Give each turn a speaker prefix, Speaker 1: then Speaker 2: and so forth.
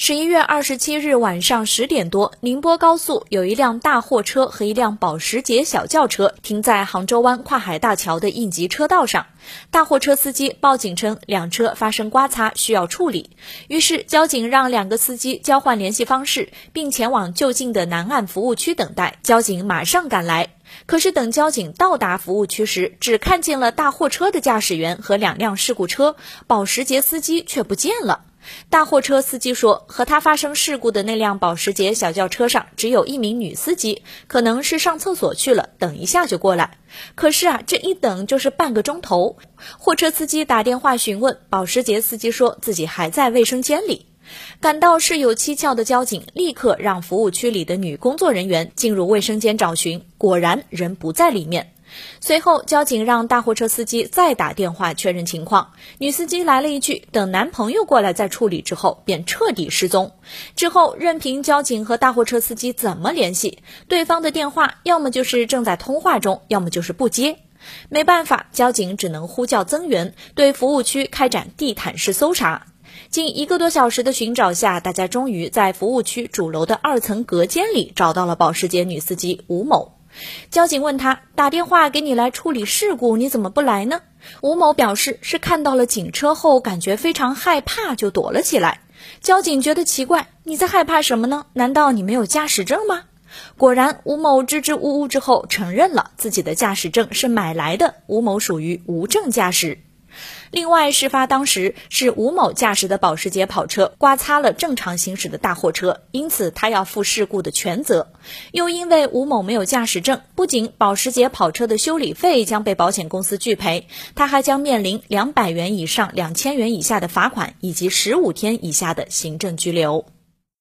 Speaker 1: 十一月二十七日晚上十点多，宁波高速有一辆大货车和一辆保时捷小轿车停在杭州湾跨海大桥的应急车道上。大货车司机报警称，两车发生刮擦，需要处理。于是交警让两个司机交换联系方式，并前往就近的南岸服务区等待。交警马上赶来，可是等交警到达服务区时，只看见了大货车的驾驶员和两辆事故车，保时捷司机却不见了。大货车司机说，和他发生事故的那辆保时捷小轿车上只有一名女司机，可能是上厕所去了，等一下就过来。可是啊，这一等就是半个钟头。货车司机打电话询问，保时捷司机说自己还在卫生间里。感到事有蹊跷的交警立刻让服务区里的女工作人员进入卫生间找寻，果然人不在里面。随后，交警让大货车司机再打电话确认情况。女司机来了一句：“等男朋友过来再处理。”之后便彻底失踪。之后，任凭交警和大货车司机怎么联系，对方的电话要么就是正在通话中，要么就是不接。没办法，交警只能呼叫增援，对服务区开展地毯式搜查。近一个多小时的寻找下，大家终于在服务区主楼的二层隔间里找到了保时捷女司机吴某。交警问他打电话给你来处理事故，你怎么不来呢？吴某表示是看到了警车后，感觉非常害怕，就躲了起来。交警觉得奇怪，你在害怕什么呢？难道你没有驾驶证吗？果然，吴某支支吾吾之后承认了自己的驾驶证是买来的，吴某属于无证驾驶。另外，事发当时是吴某驾驶的保时捷跑车刮擦了正常行驶的大货车，因此他要负事故的全责。又因为吴某没有驾驶证，不仅保时捷跑车的修理费将被保险公司拒赔，他还将面临两百元以上两千元以下的罚款，以及十五天以下的行政拘留。